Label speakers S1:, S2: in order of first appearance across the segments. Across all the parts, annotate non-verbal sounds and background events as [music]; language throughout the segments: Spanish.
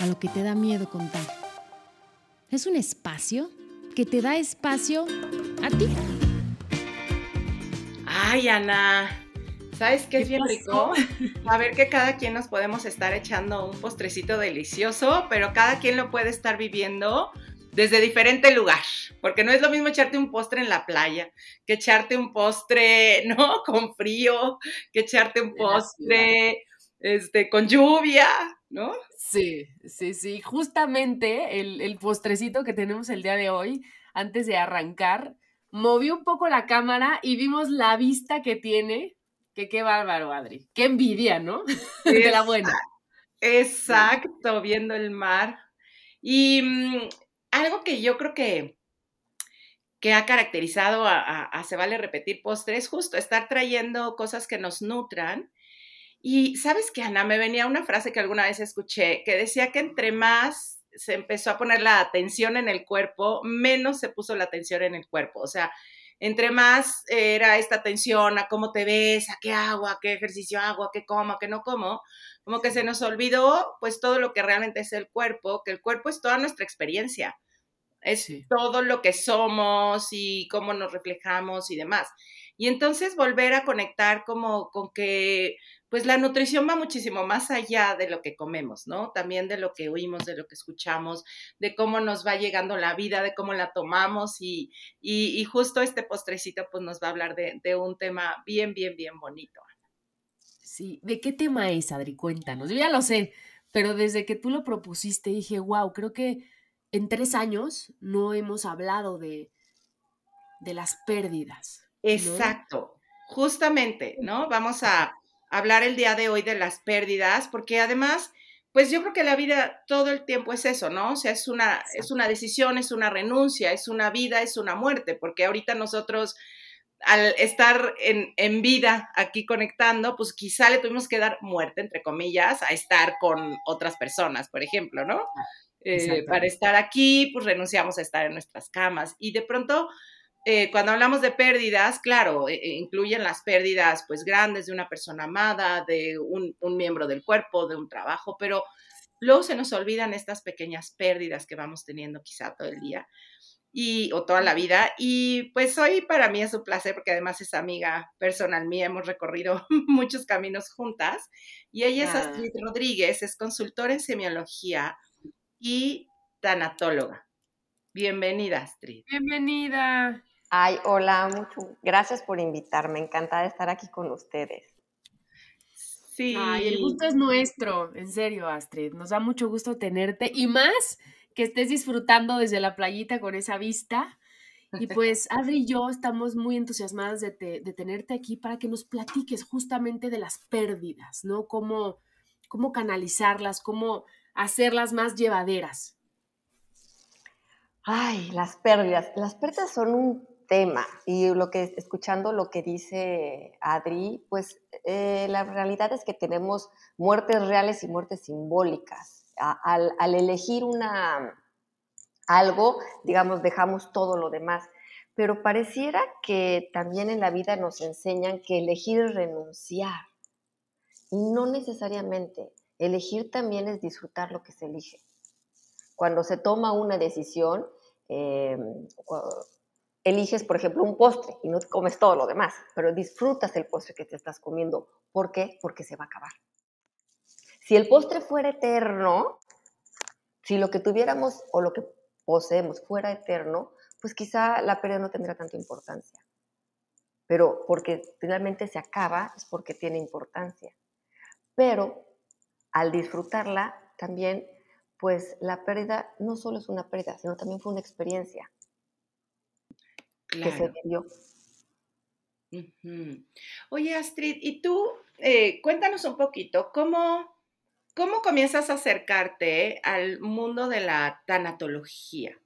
S1: a lo que te da miedo contar. Es un espacio que te da espacio a ti.
S2: Ay, Ana, ¿sabes qué es bien rico? [laughs] A ver que cada quien nos podemos estar echando un postrecito delicioso, pero cada quien lo puede estar viviendo desde diferente lugar, porque no es lo mismo echarte un postre en la playa, que echarte un postre, [laughs] ¿no? Con frío, que echarte un postre este, con lluvia, ¿no?
S3: Sí, sí, sí. Justamente el, el postrecito que tenemos el día de hoy, antes de arrancar, moví un poco la cámara y vimos la vista que tiene. Que qué bárbaro, Adri. Qué envidia, ¿no? [laughs] de la buena.
S2: Exacto, viendo el mar. Y mm, algo que yo creo que, que ha caracterizado a, Se Vale Repetir Postre es justo estar trayendo cosas que nos nutran. Y sabes que, Ana, me venía una frase que alguna vez escuché que decía que entre más se empezó a poner la atención en el cuerpo, menos se puso la atención en el cuerpo. O sea, entre más era esta atención a cómo te ves, a qué hago, a qué ejercicio hago, a qué como, a qué no como, como que se nos olvidó pues todo lo que realmente es el cuerpo, que el cuerpo es toda nuestra experiencia, es todo lo que somos y cómo nos reflejamos y demás. Y entonces volver a conectar como con que pues la nutrición va muchísimo más allá de lo que comemos, ¿no? También de lo que oímos, de lo que escuchamos, de cómo nos va llegando la vida, de cómo la tomamos y, y, justo este postrecito pues nos va a hablar de, de, un tema bien, bien, bien bonito.
S3: Sí, ¿de qué tema es, Adri? Cuéntanos. Yo ya lo sé, pero desde que tú lo propusiste dije, wow, creo que en tres años no hemos hablado de, de las pérdidas.
S2: Exacto, justamente, ¿no? Vamos a hablar el día de hoy de las pérdidas, porque además, pues yo creo que la vida todo el tiempo es eso, ¿no? O sea, es una, es una decisión, es una renuncia, es una vida, es una muerte, porque ahorita nosotros al estar en, en, vida aquí conectando, pues quizá le tuvimos que dar muerte, entre comillas, a estar con otras personas, por ejemplo, ¿no? Eh, para estar aquí, pues renunciamos a estar en nuestras camas y de pronto eh, cuando hablamos de pérdidas, claro, eh, eh, incluyen las pérdidas pues grandes de una persona amada, de un, miembro del cuerpo, de un trabajo, pero luego se nos olvidan estas pequeñas pérdidas que vamos teniendo quizá todo el día y, o toda la vida. Y pues hoy para mí es un placer porque además es amiga personal mía, hemos recorrido [laughs] muchos caminos juntas y ella es Astrid Rodríguez, es consultora en semiología y tanatóloga. Bienvenida, Astrid.
S3: Bienvenida.
S4: Ay, hola, mucho. Gracias por invitarme. Encantada de estar aquí con ustedes.
S3: Sí. Ay, el gusto es nuestro, en serio, Astrid. Nos da mucho gusto tenerte y más que estés disfrutando desde la playita con esa vista. Y [laughs] pues Adri y yo estamos muy entusiasmadas de, de, tenerte aquí para que nos platiques justamente de las pérdidas, ¿no? Cómo, cómo canalizarlas, cómo hacerlas más llevaderas.
S4: Ay, las pérdidas. Las pérdidas son un tema. Y lo que escuchando lo que dice Adri, pues eh, la realidad es que tenemos muertes reales y muertes simbólicas. al, elegir una algo, digamos, dejamos todo lo demás. Pero pareciera que también en la vida nos enseñan que elegir es renunciar. Y no necesariamente. Elegir también es disfrutar lo que se elige. Cuando se toma una decisión, eh, eliges, por ejemplo, un postre y no te comes todo lo demás, pero disfrutas el postre que te estás comiendo. ¿Por qué? Porque se va a acabar. Si el postre fuera eterno, si lo que tuviéramos o lo que poseemos fuera eterno, pues quizá la pérdida no tendría tanta importancia. Pero porque finalmente se acaba es porque tiene importancia. Pero al disfrutarla, también, pues la pérdida no solo es una pérdida, sino también fue una experiencia que se dio.
S2: Oye, Astrid, y tú, eh, cuéntanos un poquito, ¿cómo, ¿cómo comienzas a acercarte al mundo de la tanatología?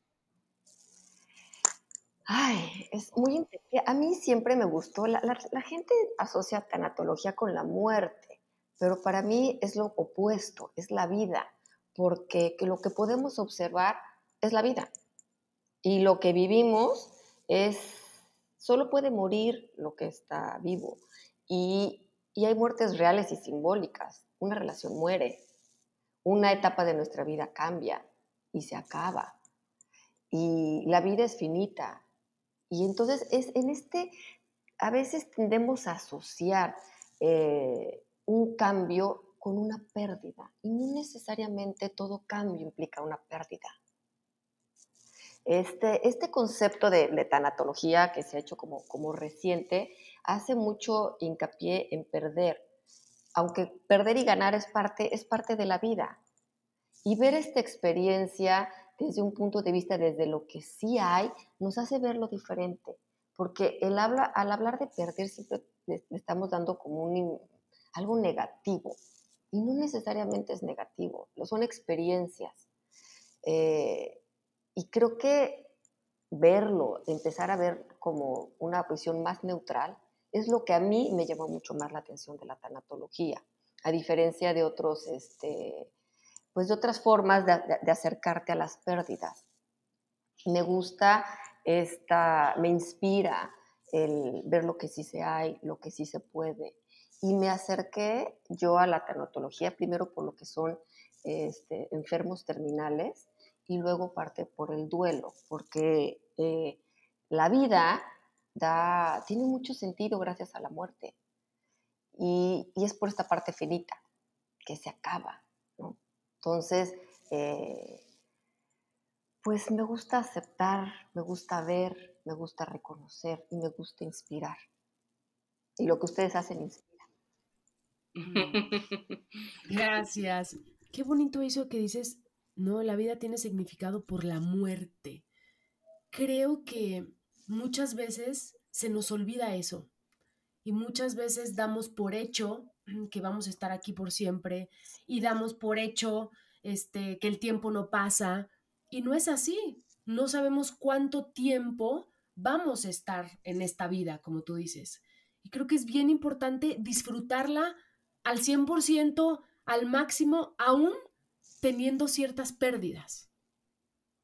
S4: Ay, es muy interesante. A mí siempre me gustó, la, gente asocia tanatología con la muerte, pero para mí es lo opuesto, es la vida, porque lo que podemos observar es la vida. Y lo que vivimos es, solo puede morir lo que está vivo. Y, y hay muertes reales y simbólicas. Una relación muere, una etapa de nuestra vida cambia y se acaba. Y la vida es finita, y entonces es en este, a veces tendemos a asociar eh, un cambio con una pérdida y no necesariamente todo cambio implica una pérdida. Este, este concepto de, tanatología que se ha hecho como, como reciente hace mucho hincapié en perder, aunque perder y ganar es parte, es parte de la vida. Y ver esta experiencia desde un punto de vista, desde lo que sí hay, nos hace verlo diferente. Porque el habla, al hablar de perder siempre le, estamos dando como un, algo negativo. Y no necesariamente es negativo, son experiencias. Eh, y creo que verlo, empezar a ver como una visión más neutral, es lo que a mí me llamó mucho más la atención de la tanatología, a diferencia de otros este, pues de otras formas de, acercarte a las pérdidas. Me gusta esta, me inspira el ver lo que sí se hay, lo que sí se puede. Y me acerqué yo a la tanatología primero por lo que son este, enfermos terminales y luego parte por el duelo, porque eh, la vida da, tiene mucho sentido gracias a la muerte. Y, y, es por esta parte finita, que se acaba, entonces, eh, pues me gusta aceptar, me gusta ver, me gusta reconocer y me gusta inspirar. Y lo que ustedes hacen inspira. [laughs]
S1: Gracias. Qué bonito eso que dices, no, la vida tiene significado por la muerte. Creo que muchas veces se nos olvida eso y muchas veces damos por hecho que vamos a estar aquí por siempre y damos por hecho este, que el tiempo no pasa y no es así. No sabemos cuánto tiempo vamos a estar en esta vida, como tú dices. Y creo que es bien importante disfrutarla al 100%, al máximo, aún teniendo ciertas pérdidas.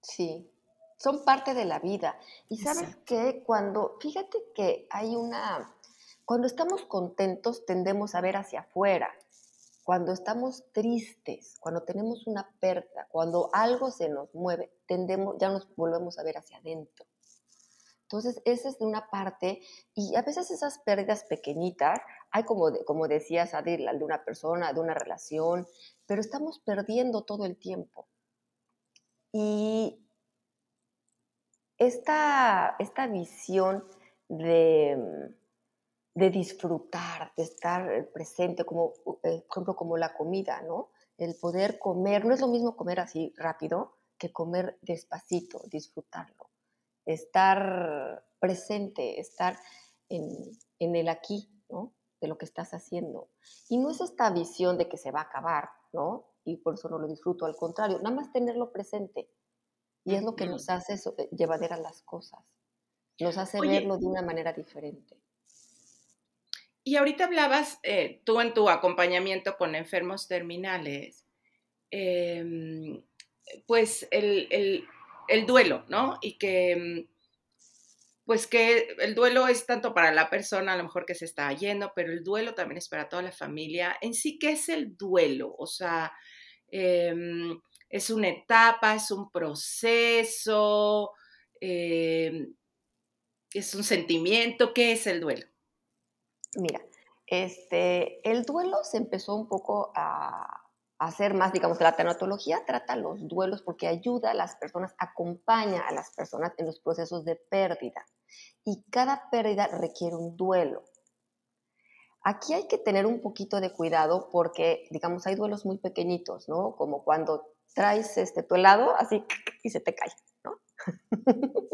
S4: Sí, son parte de la vida. Y sabes que cuando, fíjate que hay una, cuando estamos contentos tendemos a ver hacia afuera. Cuando estamos tristes, cuando tenemos una pérdida, cuando algo se nos mueve, tendemos, ya nos volvemos a ver hacia adentro. Entonces, esa es de una parte, y a veces esas pérdidas pequeñitas, hay como, como decías, Adil, de una persona, de una relación, pero estamos perdiendo todo el tiempo. Y esta, esta visión de, de disfrutar, de estar presente, como, eh, ejemplo, como la comida, ¿no? El poder comer, no es lo mismo comer así rápido que comer despacito, disfrutarlo, estar presente, estar en, en el aquí, ¿no? De lo que estás haciendo. Y no es esta visión de que se va a acabar, ¿no? Y por eso no lo disfruto, al contrario, nada más tenerlo presente. Y es lo que nos hace eh, llevadera las cosas, nos hace verlo de una manera diferente.
S2: Y ahorita hablabas eh, tú en tu acompañamiento con enfermos terminales, em, pues el, duelo, ¿no? Y que, mm, pues que el duelo es tanto para la persona a lo mejor que se está yendo, pero el duelo también es para toda la familia. En sí, ¿qué es el duelo? O sea, em, es una etapa, es un proceso, em, es un sentimiento, ¿qué es el duelo?
S4: Mira, este, el duelo se empezó un poco a, hacer más, digamos, la tanatología trata los duelos porque ayuda a las personas, acompaña a las personas en los procesos de pérdida. Y cada pérdida requiere un duelo. Aquí hay que tener un poquito de cuidado porque, digamos, hay duelos muy pequeñitos, ¿no? Como cuando traes este, tu helado así y se te cae, ¿no? [laughs]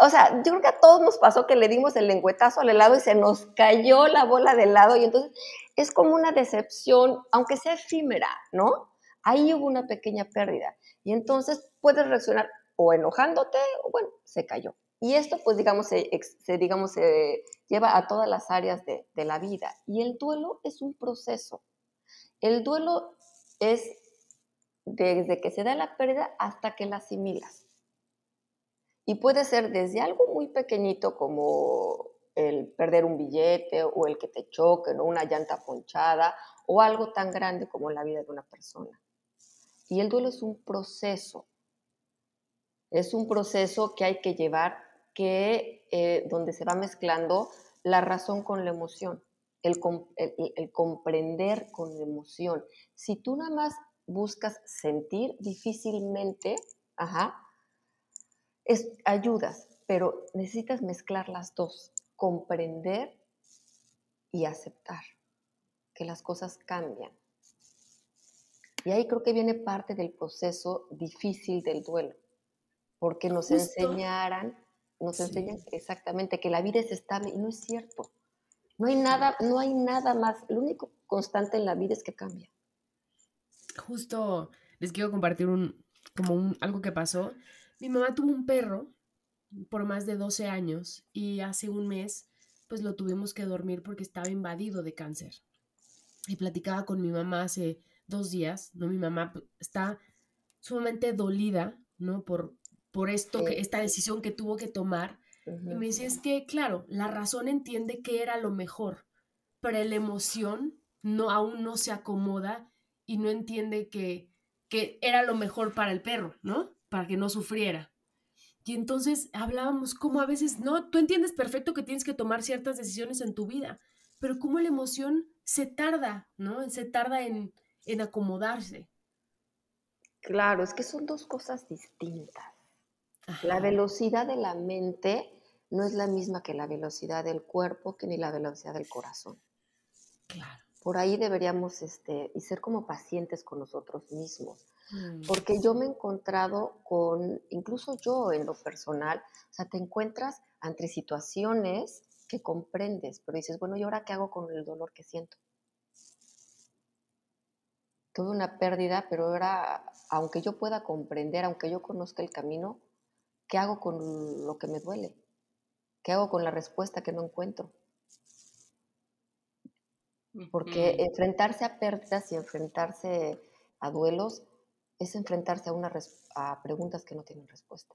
S4: o sea, yo creo que a todos nos pasó que le dimos el lengüetazo al helado y se nos cayó la bola de helado y entonces es como una decepción, aunque sea efímera, ¿no? Ahí hubo una pequeña pérdida. Y entonces puedes reaccionar o enojándote o bueno, se cayó. Y esto, pues, digamos, se, digamos, se lleva a todas las áreas de, la vida. Y el duelo es un proceso. El duelo es desde que se da la pérdida hasta que la asimilas. Y puede ser desde algo muy pequeñito como el perder un billete o el que te choquen o una llanta ponchada o algo tan grande como la vida de una persona. Y el duelo es un proceso. Es un proceso que hay que llevar, que, eh, donde se va mezclando la razón con la emoción, el, el comprender con la emoción. Si tú nada más buscas sentir, difícilmente, ajá, es, ayudas, pero necesitas mezclar las dos, comprender y aceptar que las cosas cambian. Y ahí creo que viene parte del proceso difícil del duelo, porque nos enseñaran, nos enseñan exactamente que la vida es estable y no es cierto. No hay nada, no hay nada más. Lo único constante en la vida es que cambia
S3: justo les quiero compartir un, como un, algo que pasó. Mi mamá tuvo un perro por más de 12 años y hace un mes pues lo tuvimos que dormir porque estaba invadido de cáncer. Y platicaba con mi mamá hace dos días, ¿no? Mi mamá está sumamente dolida, ¿no? Por, por esto, que, esta decisión que tuvo que tomar. Y me dice, es que, claro, la razón entiende que era lo mejor, pero la emoción no, aún no se acomoda y no entiende que, que era lo mejor para el perro, ¿no? Para que no sufriera. Y entonces hablábamos como a veces, no, tú entiendes perfecto que tienes que tomar ciertas decisiones en tu vida, pero como la emoción se tarda, ¿no? Se tarda en, en acomodarse.
S4: Claro, es que son dos cosas distintas. La velocidad de la mente no es la misma que la velocidad del cuerpo, que ni la velocidad del corazón.
S3: Claro
S4: por ahí deberíamos este, y ser como pacientes con nosotros mismos. Mm. Porque yo me he encontrado con, incluso yo en lo personal, o sea, te encuentras ante situaciones que comprendes, pero dices, bueno, ¿y ahora qué hago con el dolor que siento? Tuve una pérdida, pero ahora, aunque yo pueda comprender, aunque yo conozca el camino, ¿qué hago con lo que me duele? ¿Qué hago con la respuesta que no encuentro? Porque enfrentarse a pérdidas y enfrentarse a duelos es enfrentarse a, una a preguntas que no tienen respuesta.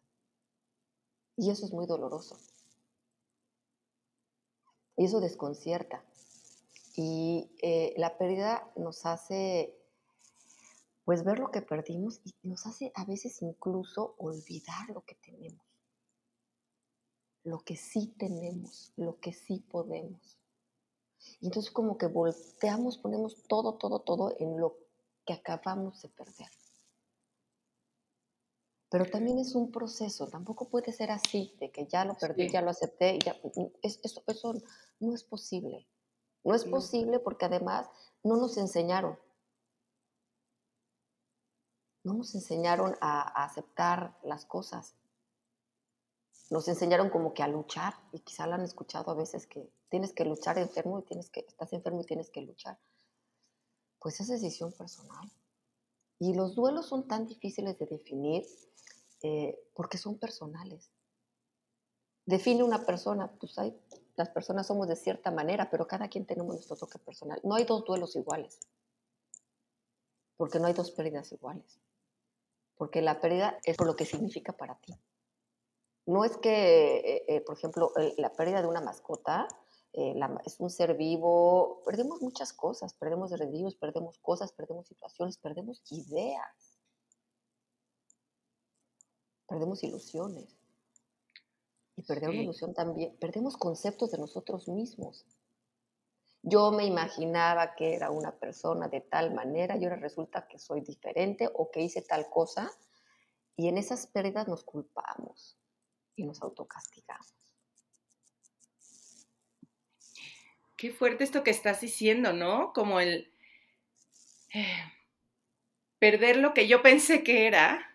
S4: Y eso es muy doloroso. Y eso desconcierta. Y eh, la pérdida nos hace, pues, ver lo que perdimos y nos hace a veces incluso olvidar lo que tenemos. Lo que sí tenemos, lo que sí podemos. Y entonces como que volteamos, ponemos todo, todo, todo en lo que acabamos de perder. Pero también es un proceso, tampoco puede ser así, de que ya lo perdí, ya lo acepté, ya, mm, eso, eso no es posible. No es posible porque además no nos enseñaron. No nos enseñaron a aceptar las cosas nos enseñaron como que a luchar y quizá lo han escuchado a veces que tienes que luchar enfermo y tienes que, estás enfermo y tienes que luchar. Pues es decisión personal. Y los duelos son tan difíciles de definir eh, porque son personales. Define una persona, pues hay, las personas somos de cierta manera, pero cada quien tenemos nuestro toque personal. No hay dos duelos iguales, porque no hay dos pérdidas iguales, porque la pérdida es por lo que significa para ti. No es que, eh, eh, por ejemplo, la pérdida de una mascota eh, es un ser vivo, perdemos muchas cosas, perdemos desvíos, perdemos cosas, perdemos situaciones, perdemos ideas, perdemos ilusiones. Y perder una ilusión también, perdemos conceptos de nosotros mismos. Yo me imaginaba que era una persona de tal manera y ahora resulta que soy diferente o que hice tal cosa. Y en esas pérdidas nos culpamos y nos autocastigamos.
S2: Qué fuerte esto que estás diciendo, ¿no? Como el eh, perder lo que yo pensé que era.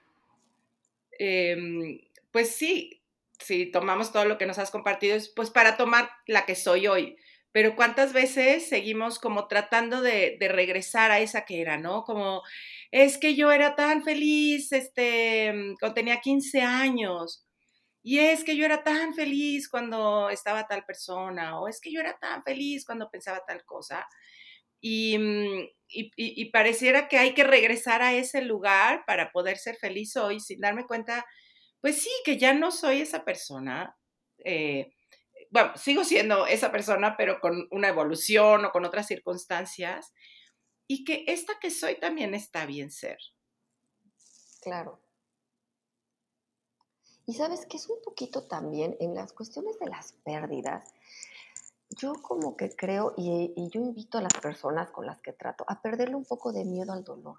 S2: Em, pues sí, si tomamos todo lo que nos has compartido, es pues para tomar la que soy hoy. Pero cuántas veces seguimos como tratando de, regresar a esa que era, ¿no? Como, es que yo era tan feliz, este, cuando tenía 15 años, y es que yo era tan feliz cuando estaba tal persona, o es que yo era tan feliz cuando pensaba tal cosa. Y, mm, y, pareciera que hay que regresar a ese lugar para poder ser feliz hoy sin darme cuenta, pues sí, que ya no soy esa persona. Eh, bueno, sigo siendo esa persona, pero con una evolución o con otras circunstancias, y que esta que soy también está bien ser.
S4: Claro. Y sabes que es un poquito también en las cuestiones de las pérdidas. Yo como que creo, y, y yo invito a las personas con las que trato a perderle un poco de miedo al dolor,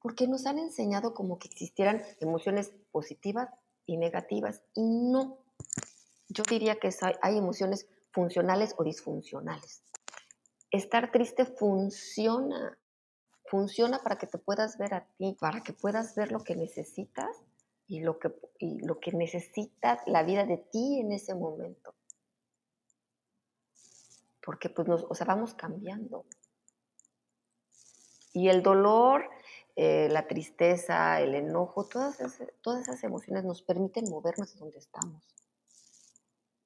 S4: porque nos han enseñado como que existieran emociones positivas y negativas, y no yo diría que hay emociones funcionales o disfuncionales. Estar triste funciona, funciona para que te puedas ver a ti, para que puedas ver lo que necesitas y lo que, lo que necesita la vida de ti en ese momento. Porque pues nos, o sea, vamos cambiando. Y el dolor, eh, la tristeza, el enojo, todas todas esas emociones nos permiten movernos donde estamos.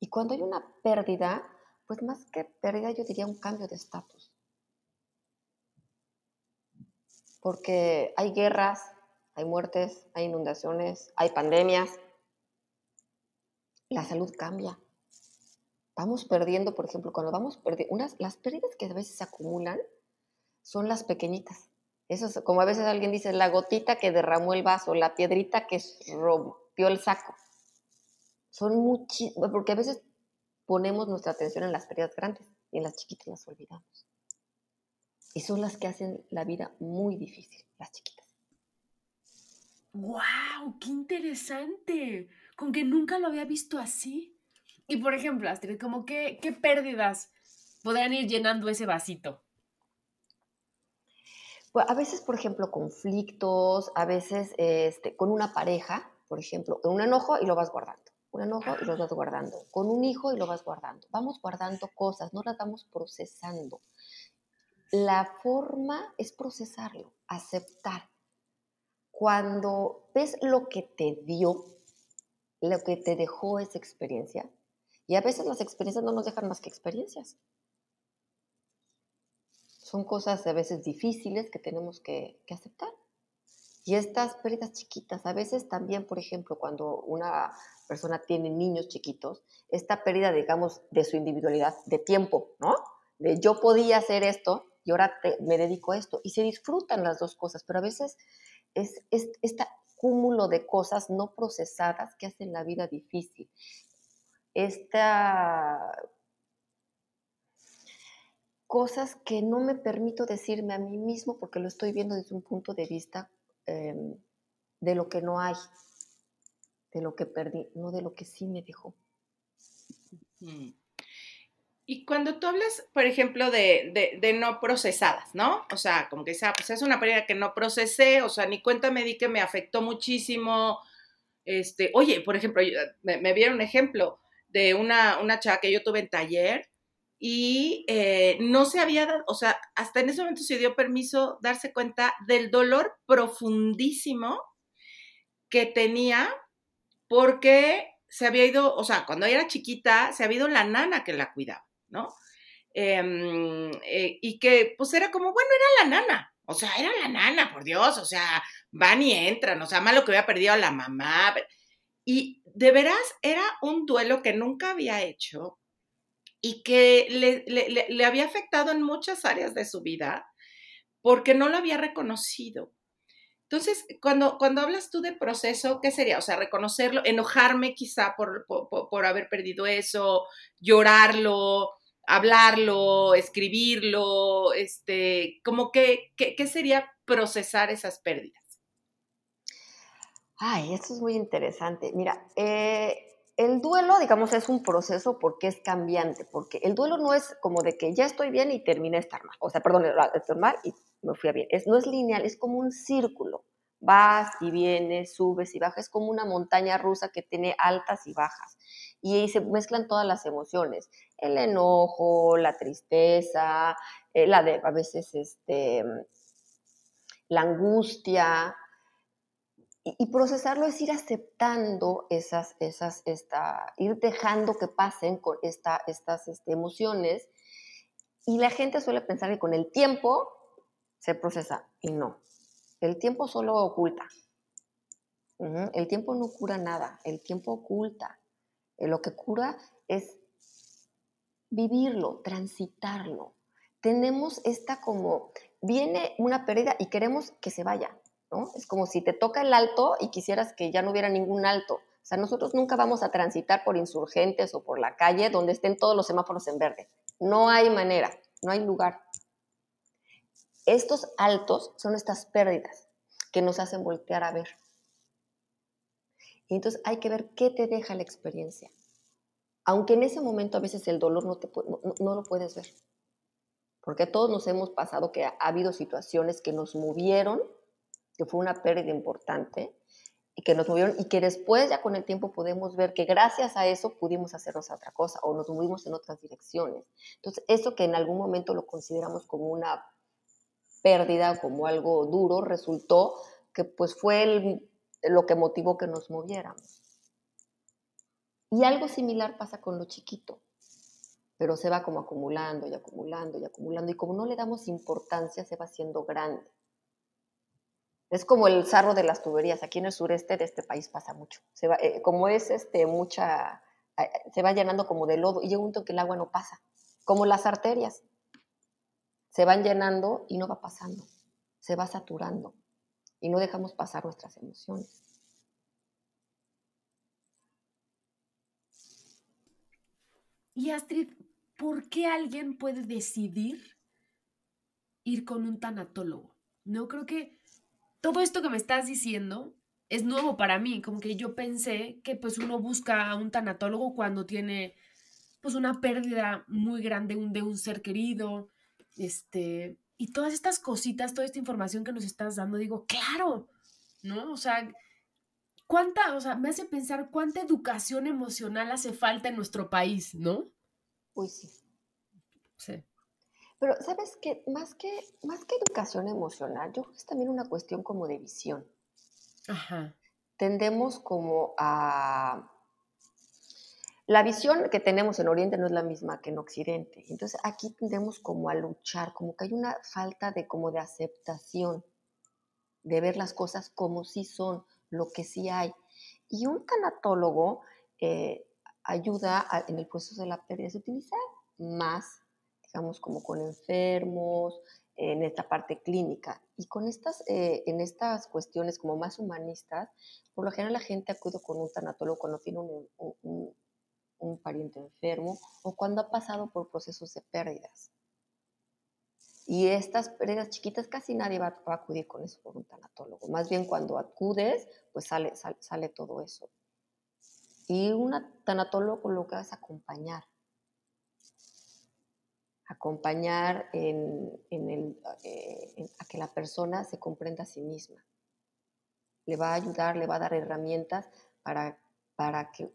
S4: Y cuando hay una pérdida, pues más que pérdida yo diría un cambio de estatus. Porque hay guerras, hay muertes, hay inundaciones, hay pandemias. La salud cambia. Vamos perdiendo, por ejemplo, cuando vamos perdiendo, las pérdidas que a veces se acumulan son las pequeñitas. Eso es, como a veces alguien dice, la gotita que derramó el vaso, la piedrita que rompió el saco son muchísimas, porque a veces ponemos nuestra atención en las pérdidas grandes y en las chiquitas las olvidamos. Y son las que hacen la vida muy difícil, las chiquitas.
S1: ¡Wow! ¡Qué interesante! Con que nunca lo había visto así. Y por ejemplo, Astrid, como qué pérdidas podrían ir llenando ese vasito?
S4: Pues a veces, por ejemplo, conflictos, a veces este, con una pareja, por ejemplo, un enojo y lo vas guardando un enojo y lo vas guardando, con un hijo y lo vas guardando. Vamos guardando cosas, no las vamos procesando. La forma es procesarlo, aceptar. Cuando ves lo que te dio, lo que te dejó esa experiencia, y a veces las experiencias no nos dejan más que experiencias. Son cosas a veces difíciles que tenemos que, que aceptar. Y estas pérdidas chiquitas, a veces también, por ejemplo, cuando una persona tiene niños chiquitos, esta pérdida, digamos, de su individualidad, de tiempo, ¿no? De yo podía hacer esto y ahora me dedico a esto. Y se disfrutan las dos cosas, pero a veces es, es este cúmulo de cosas no procesadas que hacen la vida difícil. Esta cosas que no me permito decirme a mí mismo porque lo estoy viendo desde un punto de vista em, de lo que no hay, de lo que perdí, no de lo que sí me dejó.
S2: Y cuando tú hablas, por ejemplo, de, de, no procesadas, ¿no? O sea, como que sea, pues es una pérdida que no procesé, o sea, ni cuenta me di que me afectó muchísimo. Este, oye, por ejemplo, me, me vieron un ejemplo de una, una chava que yo tuve en taller y eh, no se había dado, o sea, hasta en ese momento se dio permiso darse cuenta del dolor profundísimo que tenía porque se había ido, o sea, cuando era chiquita, se había ido la nana que la cuidaba, ¿no? Em, eh, y que pues era como, bueno, era la nana, o sea, era la nana, por Dios, o sea, van y entran, o sea, malo que había perdido a la mamá. Y de veras era un duelo que nunca había hecho y que le, le había afectado en muchas áreas de su vida porque no lo había reconocido. Entonces, cuando, cuando hablas tú de proceso, ¿qué sería? O sea, reconocerlo, enojarme quizá por, por, haber perdido eso, llorarlo, hablarlo, escribirlo, este, como que, ¿qué sería procesar esas pérdidas?
S4: Ay, esto es muy interesante. Mira, eh, el duelo, digamos, es un proceso porque es cambiante, porque el duelo no es como de que ya estoy bien y terminé de estar mal, o sea, perdón, estoy mal y me fui a bien. No es lineal, es como un círculo. Vas y vienes, subes y bajas, es como una montaña rusa que tiene altas y bajas. Y ahí se mezclan todas las emociones. el enojo, la tristeza, eh, la de a veces este, la angustia. Y, procesarlo es ir aceptando esas, esas, esta, ir dejando que pasen con esta, estas este, emociones. Y la gente suele pensar que con el tiempo se procesa y no. El tiempo solo oculta. El tiempo no cura nada, el tiempo oculta. Eh, lo que cura es vivirlo, transitarlo. Tenemos esta como, viene una pérdida y queremos que se vaya, ¿no? Es como si te toca el alto y quisieras que ya no hubiera ningún alto. O sea, nosotros nunca vamos a transitar por insurgentes o por la calle donde estén todos los semáforos en verde. No hay manera, no hay lugar. Estos altos son estas pérdidas que nos hacen voltear a ver. Y entonces hay que ver qué te deja la experiencia. Aunque en ese momento a veces el dolor no, te, no, lo puedes ver. Porque todos nos hemos pasado que ha, habido situaciones que nos movieron, que fue una pérdida importante, y que nos movieron, y que después ya con el tiempo podemos ver que gracias a eso pudimos hacernos otra cosa o nos movimos en otras direcciones. Entonces, eso que en algún momento lo consideramos como una pérdida, como algo duro, resultó que pues fue lo que motivó que nos moviéramos. Y algo similar pasa con lo chiquito, pero se va como acumulando y acumulando y acumulando, y como no le damos importancia, se va haciendo grande. Es como el sarro de las tuberías. Aquí en el sureste de este país pasa mucho. Se va, eh, como es este, mucha, eh, se va llenando como de lodo y llega un momento que el agua no pasa. Como las arterias. Se van llenando y no va pasando. Se va saturando y no dejamos pasar nuestras emociones.
S1: Y Astrid, ¿por qué alguien puede decidir ir con un tanatólogo? No creo que todo esto que me estás diciendo es nuevo para mí, como que yo pensé que pues uno busca a un tanatólogo cuando tiene pues una pérdida muy grande de un ser querido, este, y todas estas cositas, toda esta información que nos estás dando, digo, claro, ¿no? O sea, ¿cuánta, o sea, me hace pensar cuánta educación emocional hace falta en nuestro país, ¿no?
S4: Uy, sí. Sí. Pero, ¿sabes qué? Más que, más que educación emocional, yo creo que es también una cuestión como de visión. Ajá. Tendemos como a la visión que tenemos en Oriente no es la misma que en Occidente. Entonces aquí tendemos como a luchar, como que hay una falta de como de aceptación, de ver las cosas como sí son, lo que sí hay. Y un tanatólogo eh, ayuda en el proceso de la pérdida, se utiliza más, digamos, como con enfermos, en esta parte clínica. Y con estas, eh, en estas cuestiones como más humanistas, por lo general la gente acude con un tanatólogo cuando tiene un un pariente enfermo o cuando ha pasado por procesos de pérdidas. Y estas pérdidas chiquitas casi nadie va, a acudir con eso por un tanatólogo. Más bien cuando acudes, pues sale, sale, todo eso. Y un tanatólogo lo que hace es acompañar. Acompañar en, el, eh, a que la persona se comprenda a sí misma. Le va a ayudar, le va a dar herramientas para, para que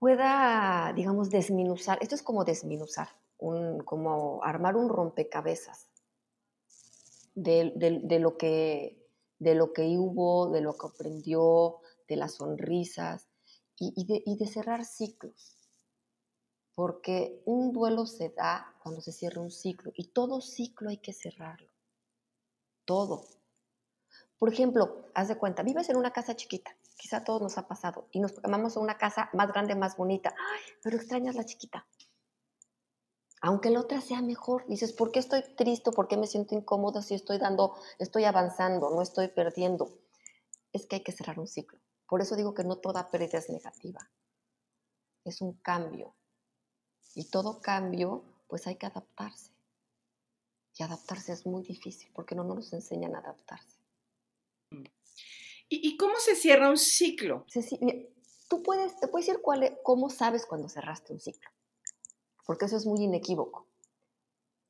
S4: pueda, digamos, desminuzar, esto es como desminuzar, un, como armar un rompecabezas de, lo que, de lo que hubo, de lo que aprendió, de las sonrisas de, y de cerrar ciclos. Porque un duelo se da cuando se cierra un ciclo y todo ciclo hay que cerrarlo. Todo. Por ejemplo, haz de cuenta, vives en una casa chiquita quizá a todos nos ha pasado, y nos amamos a una casa más grande, más bonita, pero extrañas la chiquita. Aunque la otra sea mejor, dices, ¿por qué estoy triste? ¿Por qué me siento incómoda si estoy dando, estoy avanzando, no estoy perdiendo? Es que hay que cerrar un ciclo. Por eso digo que no toda pérdida es negativa. Es un cambio. Y todo cambio, pues hay que adaptarse. Y adaptarse es muy difícil porque no nos enseñan a adaptarse.
S2: ¿Y, cómo se cierra un ciclo?
S4: tú puedes, te puedes decir cuál, cómo sabes cuando cerraste un ciclo, porque eso es muy inequívoco.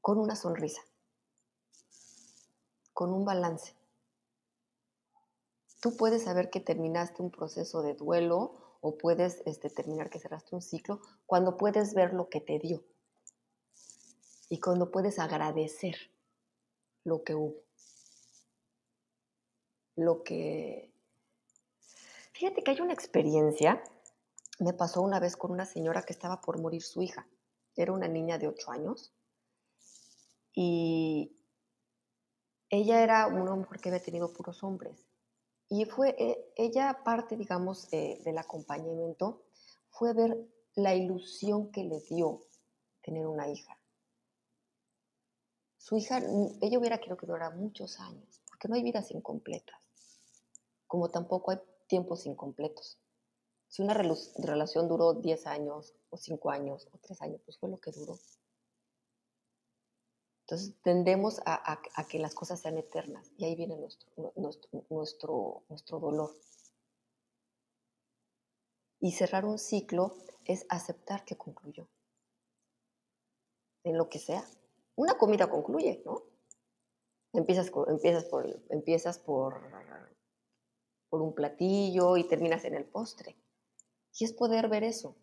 S4: Con una sonrisa, con un balance. Tú puedes saber que terminaste un proceso de duelo o puedes este, terminar que cerraste un ciclo cuando puedes ver lo que te dio y cuando puedes agradecer lo que hubo. Lo que... Fíjate que hay una experiencia, me pasó una vez con una señora que estaba por morir su hija. Era una niña de 8 años y ella era una mujer que había tenido puros hombres. Y fue, eh, ella parte, digamos, eh, del acompañamiento, fue ver la ilusión que le dio tener una hija. Su hija, ella hubiera querido que durara muchos años, porque no hay vidas incompletas, como tampoco hay tiempos incompletos. Si una relación duró 10 años, o 5 años, o 3 años, pues fue lo que duró. Entonces tendemos a, que las cosas sean eternas y ahí viene nuestro, nuestro, nuestro, dolor. Y cerrar un ciclo es aceptar que concluyó. En lo que sea. Una comida concluye, ¿no? Empiezas, empiezas, por, empiezas por, por un platillo y terminas en el postre. Y es poder ver eso.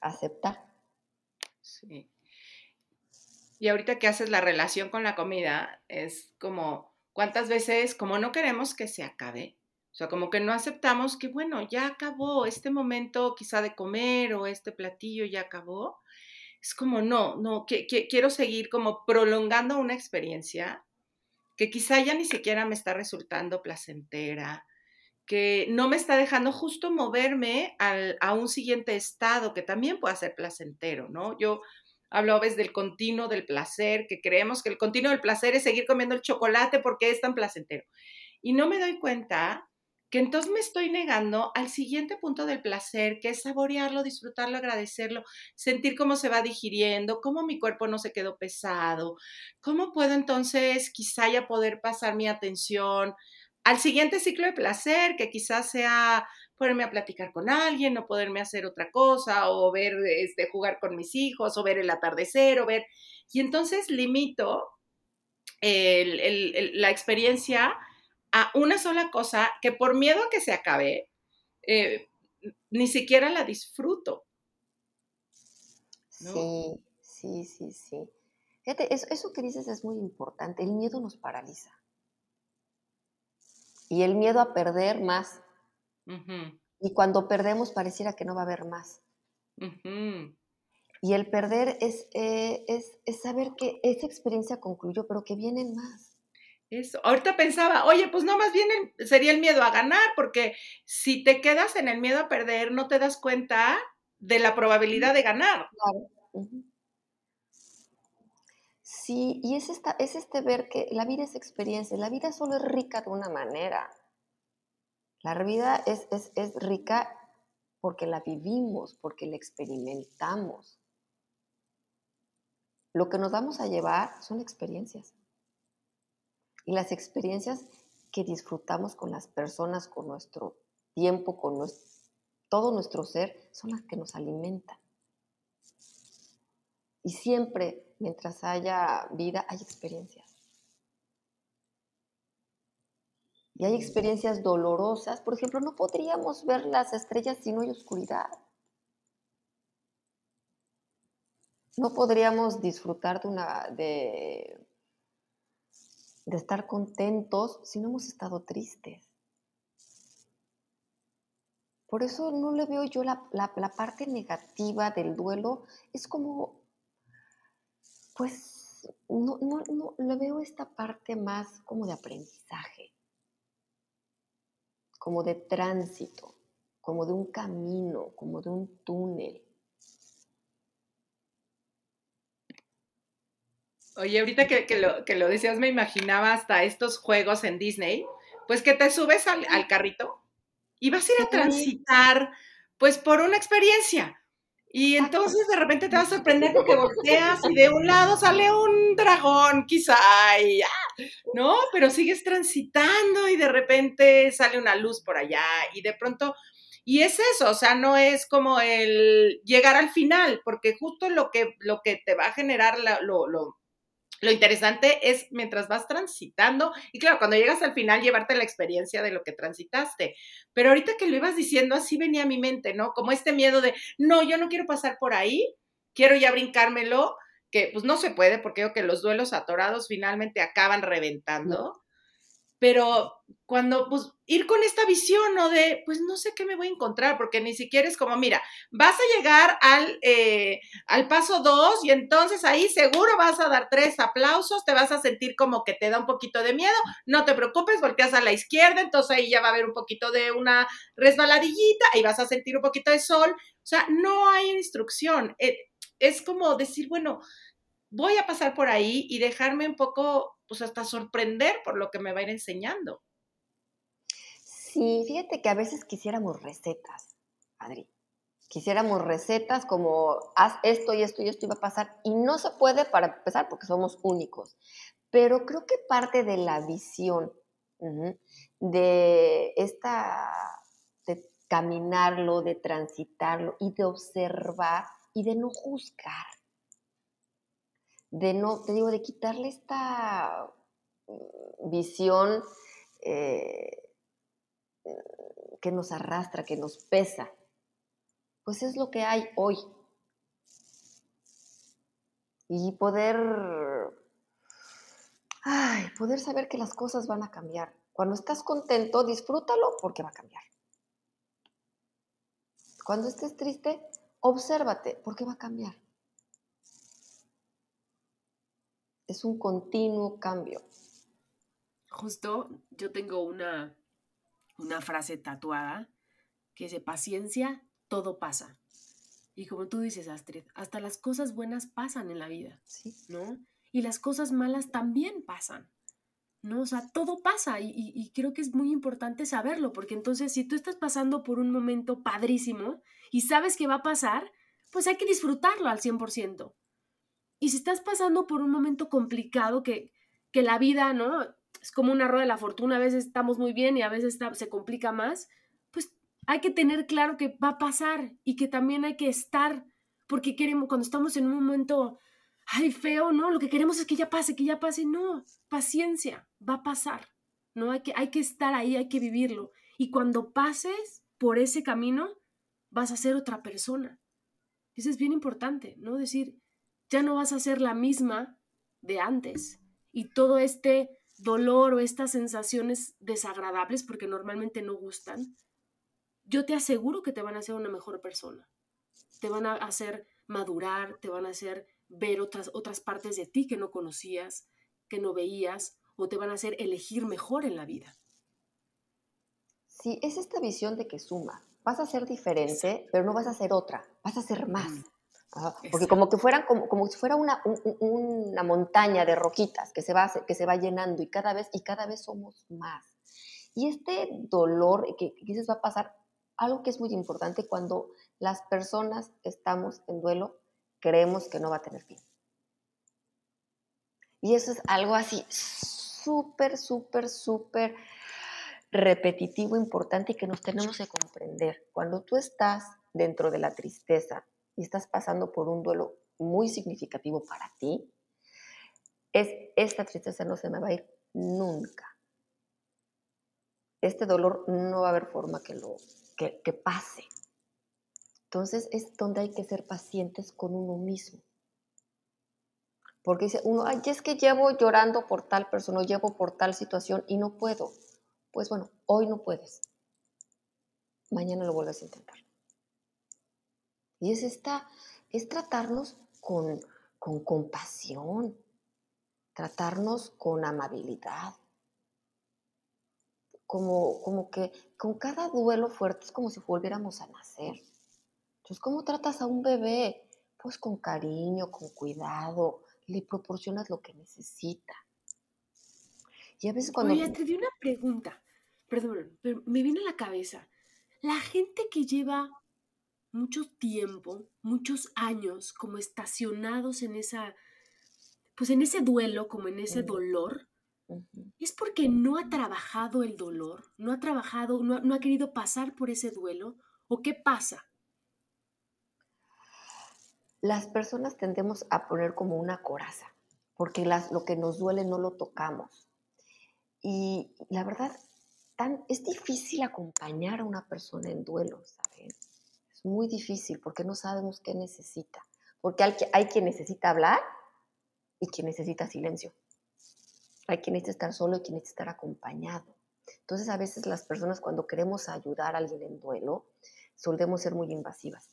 S4: Aceptar.
S2: Sí. Y ahorita que haces la relación con la comida, es como, ¿cuántas veces, como no queremos que se acabe? O sea, como que no aceptamos que, bueno, ya acabó este momento quizá de comer o este platillo ya acabó. Es como, no, no, que, quiero seguir como prolongando una experiencia que quizá ya ni siquiera me está resultando placentera, que no me está dejando justo moverme al, a un siguiente estado que también pueda ser placentero, ¿no? Yo hablabas del continuo del placer, que creemos que el continuo del placer es seguir comiendo el chocolate porque es tan placentero. Y no me doy cuenta que entonces me estoy negando al siguiente punto del placer, que es saborearlo, disfrutarlo, agradecerlo, sentir cómo se va digiriendo, cómo mi cuerpo no se quedó pesado, cómo puedo entonces quizá ya poder pasar mi atención al siguiente ciclo de placer, que quizás sea ponerme a platicar con alguien, o poderme hacer otra cosa, o ver, este, jugar con mis hijos, o ver el atardecer, o ver. Y entonces limito la experiencia a una sola cosa que por miedo a que se acabe, eh, ni siquiera la disfruto.
S4: Sí, sí, sí, sí. Fíjate, eso, eso, que dices es muy importante. El miedo nos paraliza. Y el miedo a perder más y cuando perdemos pareciera que no va a haber más. Y el perder es, eh, es, es, saber que esa experiencia concluyó, pero que vienen más.
S2: Eso. Ahorita pensaba, oye, pues no, más bien sería el miedo a ganar, porque si te quedas en el miedo a perder, no te das cuenta de la probabilidad de ganar. Claro.
S4: Sí, y es, esta, es este ver que la vida es experiencia, la vida solo es rica de una manera. La vida es, es, rica porque la vivimos, porque la experimentamos. Lo que nos vamos a llevar son experiencias. Y las experiencias que disfrutamos con las personas, con nuestro tiempo, con todo nuestro ser, son las que nos alimentan. Y siempre, mientras haya vida, hay experiencias. Y hay experiencias dolorosas. Por ejemplo, no podríamos ver las estrellas si no hay oscuridad. No podríamos disfrutar de, una, de, estar contentos si no hemos estado tristes. Por eso no le veo yo la, la, parte negativa del duelo. Es como, pues, no, no, no, le veo esta parte más como de aprendizaje como de tránsito, como de un camino, como de un túnel.
S2: Oye, ahorita que, lo, que lo decías, me imaginaba hasta estos juegos en Disney, pues que te subes al, al carrito y vas a ir a transitar, pues por una experiencia. Y entonces de repente te vas a sorprender porque volteas y de un lado sale un dragón, quizá, y, ah, ¿no? Pero sigues transitando y de repente sale una luz por allá y de pronto, y es eso, o sea, no es como el llegar al final, porque justo lo que, lo que te va a generar lo, lo, Lo interesante es mientras vas transitando, y claro, cuando llegas al final, llevarte la experiencia de lo que transitaste. Pero ahorita que lo ibas diciendo, así venía a mi mente, ¿no? Como este miedo de, no, yo no quiero pasar por ahí, quiero ya brincármelo, que pues no se puede, porque creo que los duelos atorados finalmente acaban reventando pero cuando, pues, ir con esta visión, ¿no? De, pues, no sé qué me voy a encontrar, porque ni siquiera es como, mira, vas a llegar al, eh, al paso dos y entonces ahí seguro vas a dar tres aplausos, te vas a sentir como que te da un poquito de miedo, no te preocupes, volteas a la izquierda, entonces ahí ya va a haber un poquito de una resbaladillita, ahí vas a sentir un poquito de sol, o sea, no hay instrucción, eh, es como decir, bueno, voy a pasar por ahí y dejarme un poco pues hasta sorprender por lo que me va a ir enseñando.
S4: Sí, fíjate que a veces quisiéramos recetas, Adri. Quisiéramos recetas como haz esto y esto y esto iba a pasar y no se puede para empezar porque somos únicos. Pero creo que parte de la visión de esta, de caminarlo, de transitarlo y de observar y de no juzgar de no, te digo, de quitarle esta mm, visión eh, que nos arrastra, que nos pesa. Pues es lo que hay hoy. Y poder, ay, poder saber que las cosas van a cambiar. Cuando estás contento, disfrútalo porque va a cambiar. Cuando estés triste, obsérvate porque va a cambiar. es un continuo cambio.
S3: Justo yo tengo una, una frase tatuada que dice, paciencia, todo pasa. Y como tú dices, Astrid, hasta las cosas buenas pasan en la vida, ¿no? Y las cosas malas también pasan, ¿no? O sea, todo pasa y, y, creo que es muy importante saberlo, porque entonces si tú estás pasando por un momento padrísimo y sabes que va a pasar, pues hay que disfrutarlo al 100%. Y si estás pasando por un momento complicado que, que la vida, ¿no? Es como una rueda de la fortuna, a veces estamos muy bien y a veces se complica más, pues hay que tener claro que va a pasar y que también hay que estar, porque queremos, cuando estamos en un momento, ay, feo, ¿no? Lo que queremos es que ya pase, que ya pase, no, paciencia, va a pasar, ¿no? Hay que, hay que estar ahí, hay que vivirlo. Y cuando pases por ese camino, vas a ser otra persona. Eso es bien importante, ¿no? Decir, ya no vas a ser la misma de antes. Y todo este dolor o estas sensaciones desagradables, porque normalmente no gustan, yo te aseguro que te van a hacer una mejor persona. Te van a hacer madurar, te van a hacer ver otras, otras partes de ti que no conocías, que no veías, o te van a hacer elegir mejor en la vida.
S4: Sí, es esta visión de que suma. Vas a ser diferente, pero no vas a ser otra, vas a ser más. Porque como que fueran como, como si fuera una, una montaña de roquitas que se, va, que se va llenando y cada vez y cada vez somos más. Y este dolor que, que dices va a pasar, algo que es muy importante cuando las personas estamos en duelo, creemos que no va a tener fin. Y eso es algo así súper, súper, súper repetitivo, importante y que nos tenemos que comprender. Cuando tú estás dentro de la tristeza, y estás pasando por un duelo muy significativo para ti, es esta tristeza no se me va a ir nunca. Este dolor no va a haber forma que lo que, pase. Entonces es donde hay que ser pacientes con uno mismo. Porque dice uno, ay, es que llevo llorando por tal persona, llevo por tal situación y no puedo. Pues bueno, hoy no puedes. Mañana lo vuelves a intentar. Y es esta, es tratarnos con, con compasión, tratarnos con amabilidad. Como, como que con cada duelo fuerte es como si volviéramos a nacer. Entonces, ¿cómo tratas a un bebé? Pues con cariño, con cuidado, le proporcionas lo que necesita.
S3: Y a veces cuando... Oye, te di una pregunta, perdón, pero me viene a la cabeza. La gente que lleva mucho tiempo, muchos años como estacionados en esa, pues en ese duelo, como en ese dolor, es porque no ha trabajado el dolor, no ha trabajado, no, no ha querido pasar por ese duelo, o qué pasa.
S4: Las personas tendemos a poner como una coraza, porque lo que nos duele no lo tocamos. Y la verdad, es difícil acompañar a una persona en duelo, ¿saben? Es muy difícil porque no sabemos qué necesita. Porque hay, hay quien necesita hablar y quien necesita silencio. Hay quien necesita estar solo y quien necesita estar acompañado. Entonces, a veces las personas cuando queremos ayudar a alguien en duelo, solemos ser muy invasivas.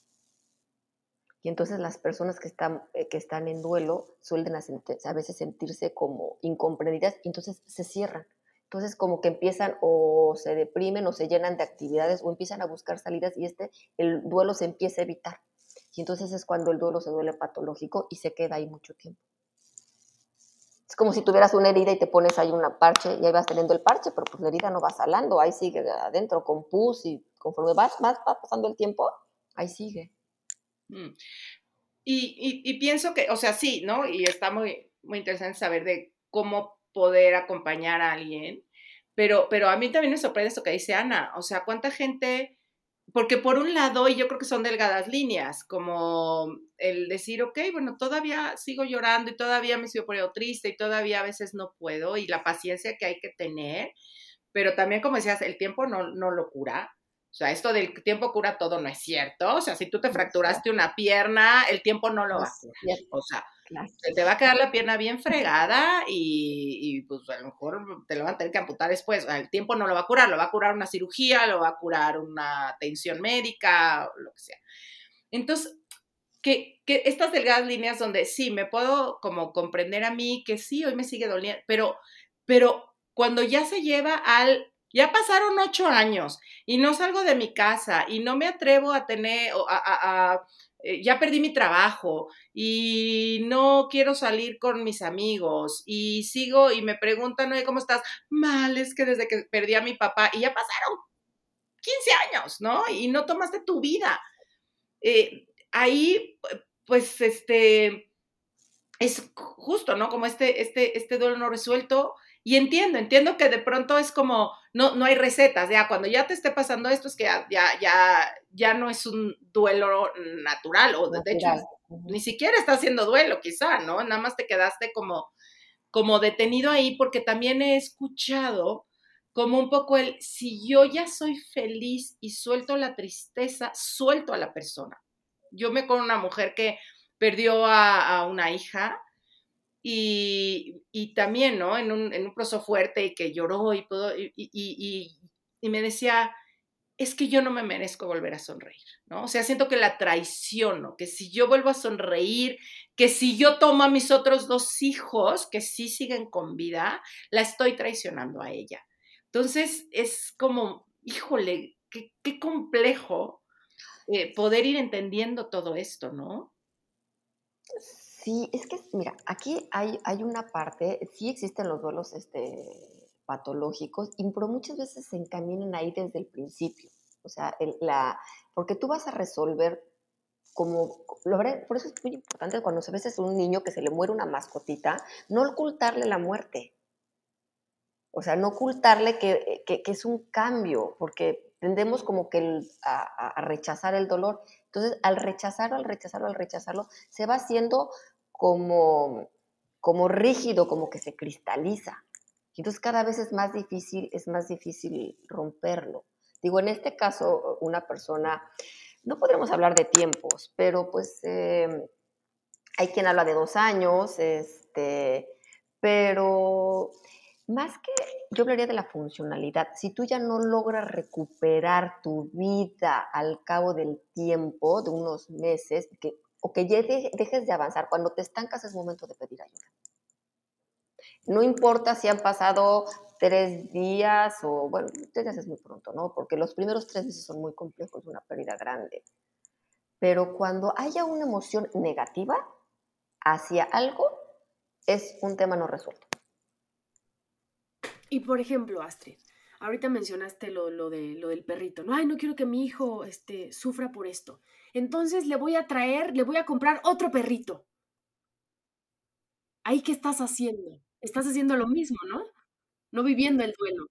S4: Y entonces las personas que están, eh, que están en duelo suelen a, veces sentirse como incomprendidas y entonces se cierran. Entonces como que empiezan o se deprimen o se llenan de actividades o empiezan a buscar salidas y este, el duelo se empieza a evitar. Y entonces es cuando el duelo se duele patológico y se queda ahí mucho tiempo. Es como si tuvieras una herida y te pones ahí una parche y ahí vas teniendo el parche, pero pues la herida no va salando, ahí sigue adentro con pus y conforme vas, vas, pasando el tiempo, ahí sigue.
S2: Mm. Y, y, pienso que, o sea, sí, ¿no? Y está muy, muy interesante saber de cómo poder acompañar a alguien, pero, pero a mí también me sorprende esto que dice Ana, o sea, cuánta gente porque por un lado, y yo creo que son delgadas líneas, como el decir, ok, bueno, todavía sigo llorando y todavía me sigo poniendo triste y todavía a veces no puedo, y la paciencia que hay que tener, pero también, como decías, el tiempo no, no lo cura. O sea, esto del tiempo cura todo no es cierto. O sea, si tú te fracturaste una pierna, el tiempo no lo va a curar. O sea, te va a quedar la pierna bien fregada y, pues a lo mejor te lo van a tener que amputar después. el tiempo no lo va a curar, lo va a curar una cirugía, lo va a curar una atención médica, o lo que sea. Entonces, que, que estas delgadas líneas donde sí, me puedo como comprender a mí que sí, hoy me sigue doliendo, pero, pero cuando ya se lleva al ya pasaron ocho años y no salgo de mi casa y no me atrevo a tener, a, eh, ya perdí mi trabajo y no quiero salir con mis amigos y sigo y me preguntan, oye, ¿cómo estás? Mal, es que desde que perdí a mi papá y ya pasaron 15 años, ¿no? Y no tomaste tu vida. Eh, ahí, pues, este, es justo, ¿no? Como este, este, este duelo no resuelto y entiendo, entiendo que de pronto es como, no, no hay recetas, ya cuando ya te esté pasando esto es que ya, ya, ya, no es un duelo natural, o de, hecho ni siquiera está haciendo duelo quizá, ¿no? Nada más te quedaste como, como detenido ahí porque también he escuchado como un poco el, si yo ya soy feliz y suelto la tristeza, suelto a la persona. Yo me con una mujer que perdió a, a una hija y, también, ¿no? En un, en un proceso fuerte y que lloró y, pudo, y, me decía, es que yo no me merezco volver a sonreír, ¿no? O sea, siento que la traiciono, que si yo vuelvo a sonreír, que si yo tomo a mis otros dos hijos, que sí siguen con vida, la estoy traicionando a ella. Entonces, es como, híjole, qué, qué complejo eh, poder ir entendiendo todo esto, ¿no?
S4: Sí, es que, mira, aquí hay, hay una parte, sí existen los duelos este, patológicos, pero muchas veces se encaminan ahí desde el principio. O sea, la, porque tú vas a resolver como, lo por eso es muy importante cuando a veces un niño que se le muere una mascotita, no ocultarle la muerte. O sea, no ocultarle que, que, es un cambio, porque tendemos como que a, a, rechazar el dolor. Entonces, al rechazarlo, al rechazarlo, al rechazarlo, se va haciendo como, como rígido, como que se cristaliza. Entonces cada vez es más difícil, es más difícil romperlo. Digo, en este caso, una persona, no podremos hablar de tiempos, pero pues em, hay quien habla de dos años, este, pero más que yo hablaría de la funcionalidad. Si tú ya no logras recuperar tu vida al cabo del tiempo, de unos meses, que o que ya dejes de avanzar. Cuando te estancas es momento de pedir ayuda. No importa si han pasado tres días o, bueno, tres días es muy pronto, ¿no? Porque los primeros tres meses son muy complejos, una pérdida grande. Pero cuando haya una emoción negativa hacia algo, es un tema no resuelto.
S1: Y por ejemplo, Astrid, ahorita mencionaste lo, lo, de, lo del perrito, ¿no? Ay, no quiero que mi hijo este, sufra por esto entonces le voy a traer, le voy a comprar otro perrito. ¿Ahí qué estás haciendo? Estás haciendo lo mismo, ¿no? No viviendo el duelo.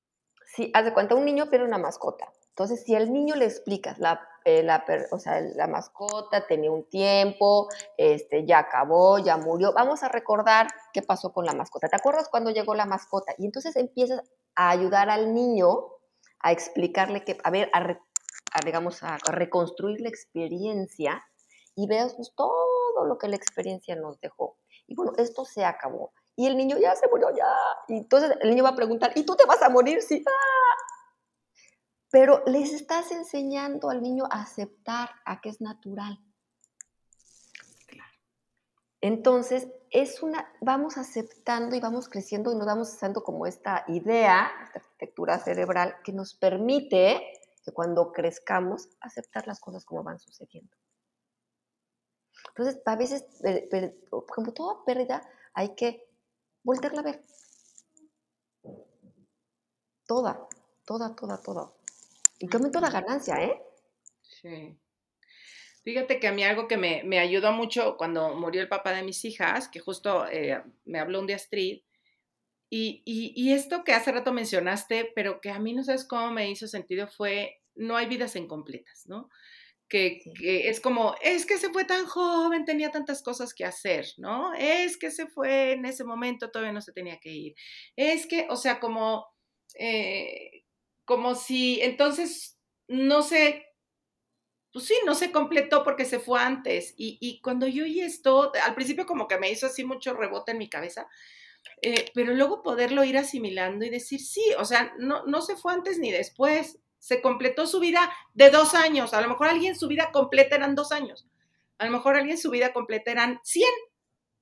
S4: Sí, haz de cuenta, un niño pierde una mascota. Entonces, si al niño le explicas, la, eh, o sea, la mascota tenía un tiempo, este, ya acabó, ya murió, vamos a recordar qué pasó con la mascota. ¿Te acuerdas cuando llegó la mascota? Y entonces empiezas a ayudar al niño a explicarle que, a ver, a, digamos, a, reconstruir la experiencia y veas pues, todo lo que la experiencia nos dejó. Y bueno, esto se acabó. Y el niño ya se murió, ya. Y entonces el niño va a preguntar, ¿y tú te vas a morir? Sí. ¡Ah! pero les estás enseñando al niño a aceptar a que es natural. Entonces, es una, vamos aceptando y vamos creciendo y nos vamos haciendo como esta idea, esta arquitectura cerebral que nos permite que cuando crezcamos aceptar las cosas como van sucediendo. Entonces, a veces, como toda pérdida, hay que volverla a ver. Toda, toda, toda, toda. Y comen toda ganancia, ¿eh?
S2: Sí. Fíjate que a mí algo que me, ayudó mucho cuando murió el papá de mis hijas, que justo eh, me habló un día Street, y, y, esto que hace rato mencionaste, pero que a mí no sabes cómo me hizo sentido, fue no hay vidas incompletas, ¿no? Que, que, es como, es que se fue tan joven, tenía tantas cosas que hacer, ¿no? Es que se fue en ese momento, todavía no se tenía que ir. Es que, o sea, como, eh, como si entonces no se, pues sí, no se completó porque se fue antes. Y, cuando yo oí esto, al principio como que me hizo así mucho rebote en mi cabeza, eh, pero luego poderlo ir asimilando y decir, sí, o sea, no, no se fue antes ni después, se completó su vida de dos años, a lo mejor alguien su vida completa eran dos años, a lo mejor alguien su vida completa eran cien.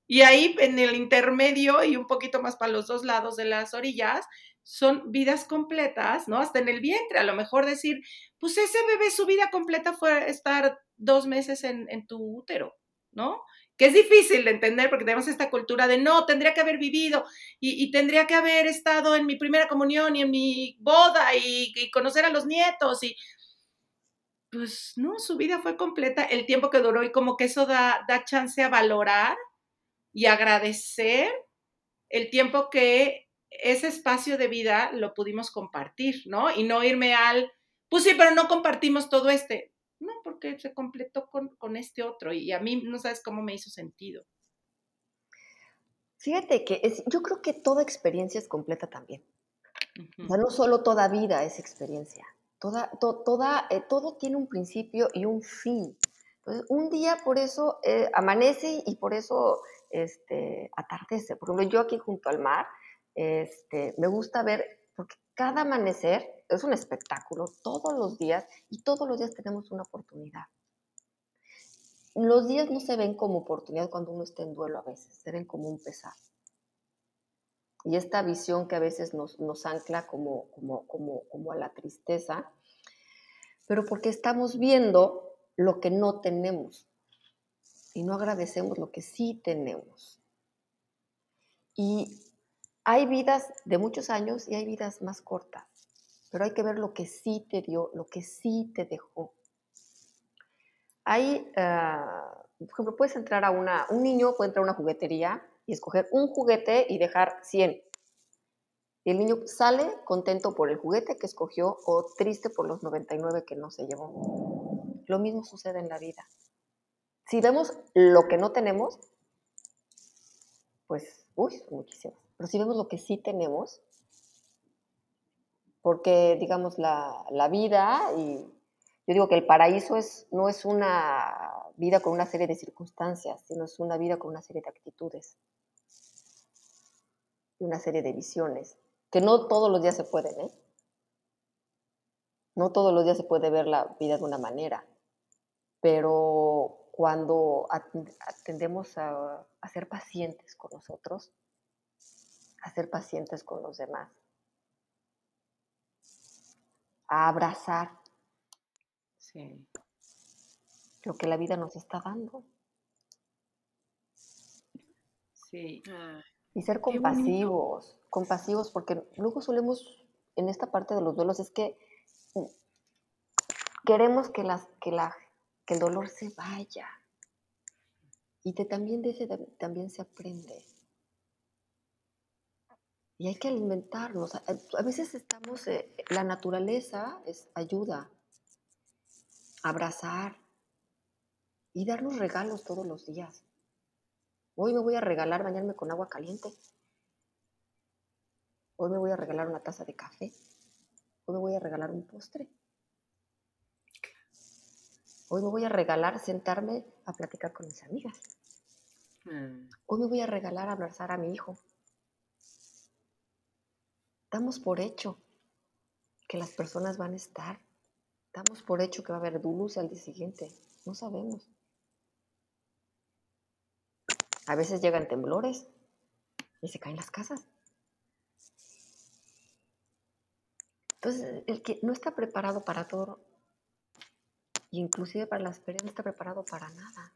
S2: Y ahí en el intermedio y un poquito más para los dos lados de las orillas, son vidas completas, ¿no? Hasta en el vientre, a lo mejor decir, pues ese bebé su vida completa fue estar dos meses en, tu útero, ¿no? Que es difícil de entender porque tenemos esta cultura de no, tendría que haber vivido y, tendría que haber estado en mi primera comunión y en mi boda y, y conocer a los nietos y pues no, su vida fue completa el tiempo que duró y como que eso da, da chance a valorar y agradecer el tiempo que ese espacio de vida lo pudimos compartir, ¿no? Y no irme al, pues sí, pero no compartimos todo este. Porque se completó con, este otro y a mí no sabes cómo me hizo sentido.
S4: Fíjate que es, yo creo que toda experiencia es completa también. O sea, no solo toda vida es experiencia. Toda, toda, eh, todo tiene un principio y un fin. Entonces, un día por eso eh, amanece y por eso este, atardece. Por ejemplo, yo aquí junto al mar, este, me gusta ver, cada amanecer es un espectáculo todos los días y todos los días tenemos una oportunidad. Los días no se ven como oportunidad cuando uno está en duelo a veces, se ven como un pesar. Y esta visión que a veces nos, ancla como, como, como, como a la tristeza, pero porque estamos viendo lo que no tenemos y no agradecemos lo que sí tenemos. Y hay vidas de muchos años y hay vidas más cortas, pero hay que ver lo que sí te dio, lo que sí te dejó. Hay, ah, por ejemplo, puedes entrar a una, un niño puede entrar a una juguetería y escoger un juguete y dejar 100. Y el niño sale contento por el juguete que escogió o triste por los 99 que no se llevó. Lo mismo sucede en la vida. Si vemos lo que no tenemos, pues, uy, muchísimo. Pero si vemos lo que sí tenemos, porque digamos la, vida, y yo digo que el paraíso es, no es una vida con una serie de circunstancias, sino es una vida con una serie de actitudes y una serie de visiones, que no todos los días se pueden, ¿eh? No todos los días se puede ver la vida de una manera, pero cuando atendemos a, a ser pacientes con nosotros, a ser pacientes con los demás, a abrazar lo que la vida nos está dando.
S2: Sí.
S4: y ser compasivos, compasivos, porque luego solemos, en esta parte de los duelos, es que queremos que, las, que, la, que el dolor se vaya. Y también de ese también se aprende. Y hay que alimentarnos. A veces estamos, eh, la naturaleza es ayuda, abrazar y darnos regalos todos los días. Hoy me voy a regalar bañarme con agua caliente. Hoy me voy a regalar una taza de café. Hoy me voy a regalar un postre. Hoy me voy a regalar sentarme a platicar con mis amigas. Mm. Hoy me voy a regalar abrazar a mi hijo. Damos por hecho que las personas van a estar. Damos por hecho que va a haber dulce al día siguiente. No sabemos. A veces llegan temblores y se caen las casas. Entonces, el que no está preparado para todo, inclusive para las pérdidas, no está preparado para nada.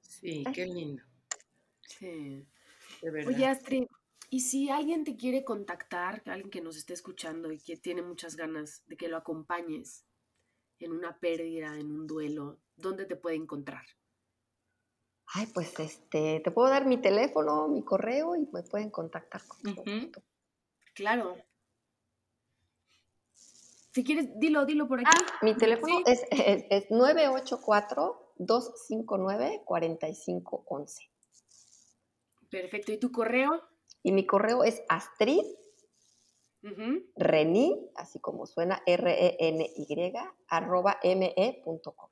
S2: Sí, qué lindo.
S3: Sí. Oye, Astrid, y si alguien te quiere contactar, alguien que nos esté escuchando y que tiene muchas ganas de que lo acompañes en una pérdida, en un duelo, ¿dónde te puede encontrar?
S4: Ay, pues este, te puedo dar mi teléfono, mi correo y me pueden contactar con
S3: Claro. Si quieres, dilo, dilo por aquí.
S4: Ah, mi teléfono es, es, 984-259-4511.
S3: Perfecto. ¿Y tu correo?
S4: Y mi correo es astrid reni, así como suena, R-E-N-Y, arroba me.com.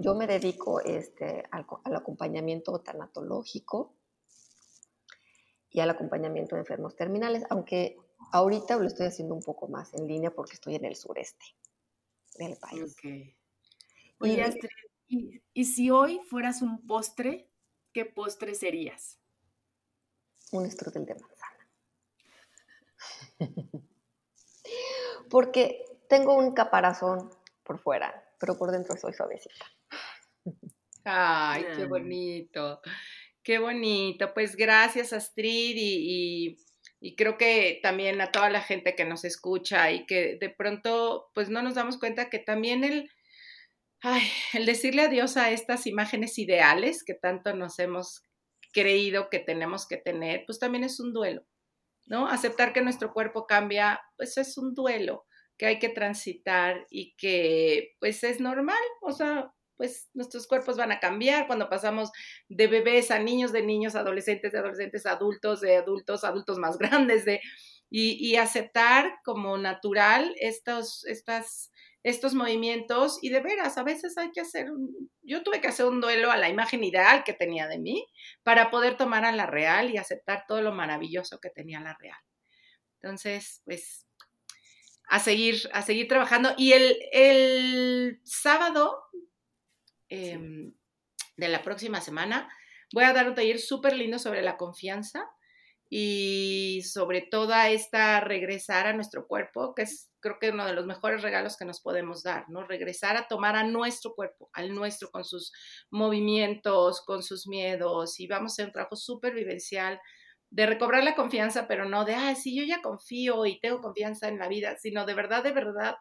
S4: Yo me dedico este, al, acompañamiento tanatológico y al acompañamiento de enfermos terminales, aunque ahorita lo estoy haciendo un poco más en línea porque estoy en el sureste del país.
S3: y, y, si hoy fueras un postre, ¿qué postre serías?
S4: Un strudel de manzana. [laughs] porque tengo un caparazón por fuera pero por dentro soy suavecita.
S2: Ay, qué bonito, qué bonito. Pues gracias Astrid y, y, creo que también a toda la gente que nos escucha y que de pronto pues no nos damos cuenta que también el, ay, el decirle adiós a estas imágenes ideales que tanto nos hemos creído que tenemos que tener, pues también es un duelo, ¿no? Aceptar que nuestro cuerpo cambia, pues es un duelo que hay que transitar y que pues es normal, o sea, pues nuestros cuerpos van a cambiar cuando pasamos de bebés a niños, de niños, adolescentes, de adolescentes, adultos, de adultos, adultos más [laughs] grandes, de, y, aceptar como natural estos, estas, estos movimientos y de veras, a veces hay que hacer, un, yo tuve que hacer un duelo a la imagen ideal que tenía de mí para poder tomar a la real y aceptar todo lo maravilloso que tenía la real. Entonces, pues a seguir, a seguir trabajando. Y el, sábado em, de la próxima semana voy a dar un taller súper lindo sobre la confianza y sobre toda esta regresar a nuestro cuerpo, que es creo que uno de los mejores regalos que nos podemos dar, ¿no? Regresar a tomar a nuestro cuerpo, al nuestro, con sus movimientos, con sus miedos, y vamos a hacer un trabajo súper vivencial de recobrar la confianza, pero no de, ah, sí, yo ya confío y tengo confianza en la vida, sino de verdad, de verdad,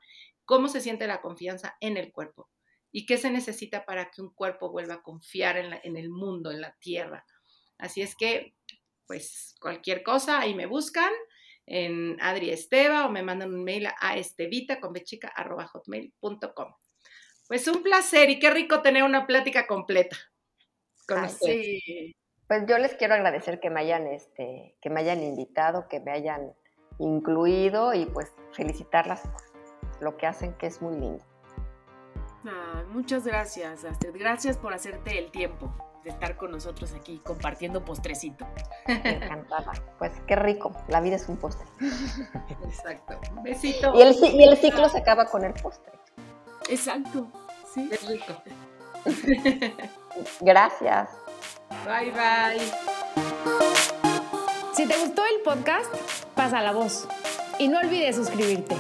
S2: cómo se siente la confianza en el cuerpo y qué se necesita para que un cuerpo vuelva a confiar en, en el mundo, en la tierra. Así es que, pues, cualquier cosa, ahí me buscan en Adri Esteba o me mandan un mail a estevita con hotmail.com. Pues un placer y qué rico tener una plática completa
S4: con ustedes. Pues yo les quiero agradecer que me hayan, este, que me hayan invitado, que me hayan incluido y pues felicitarlas por lo que hacen, que es muy lindo.
S3: muchas gracias, Astrid. Gracias por hacerte el tiempo de estar con nosotros aquí compartiendo postrecito.
S4: Encantada. Pues qué rico. La vida es un postre.
S2: Exacto. Un besito.
S4: Y el, y el ciclo se acaba con el postre.
S3: Exacto. Sí.
S2: Es rico. [laughs]
S4: Gracias.
S2: Bye bye.
S5: Si te gustó el podcast, pasa la voz y no olvides suscribirte.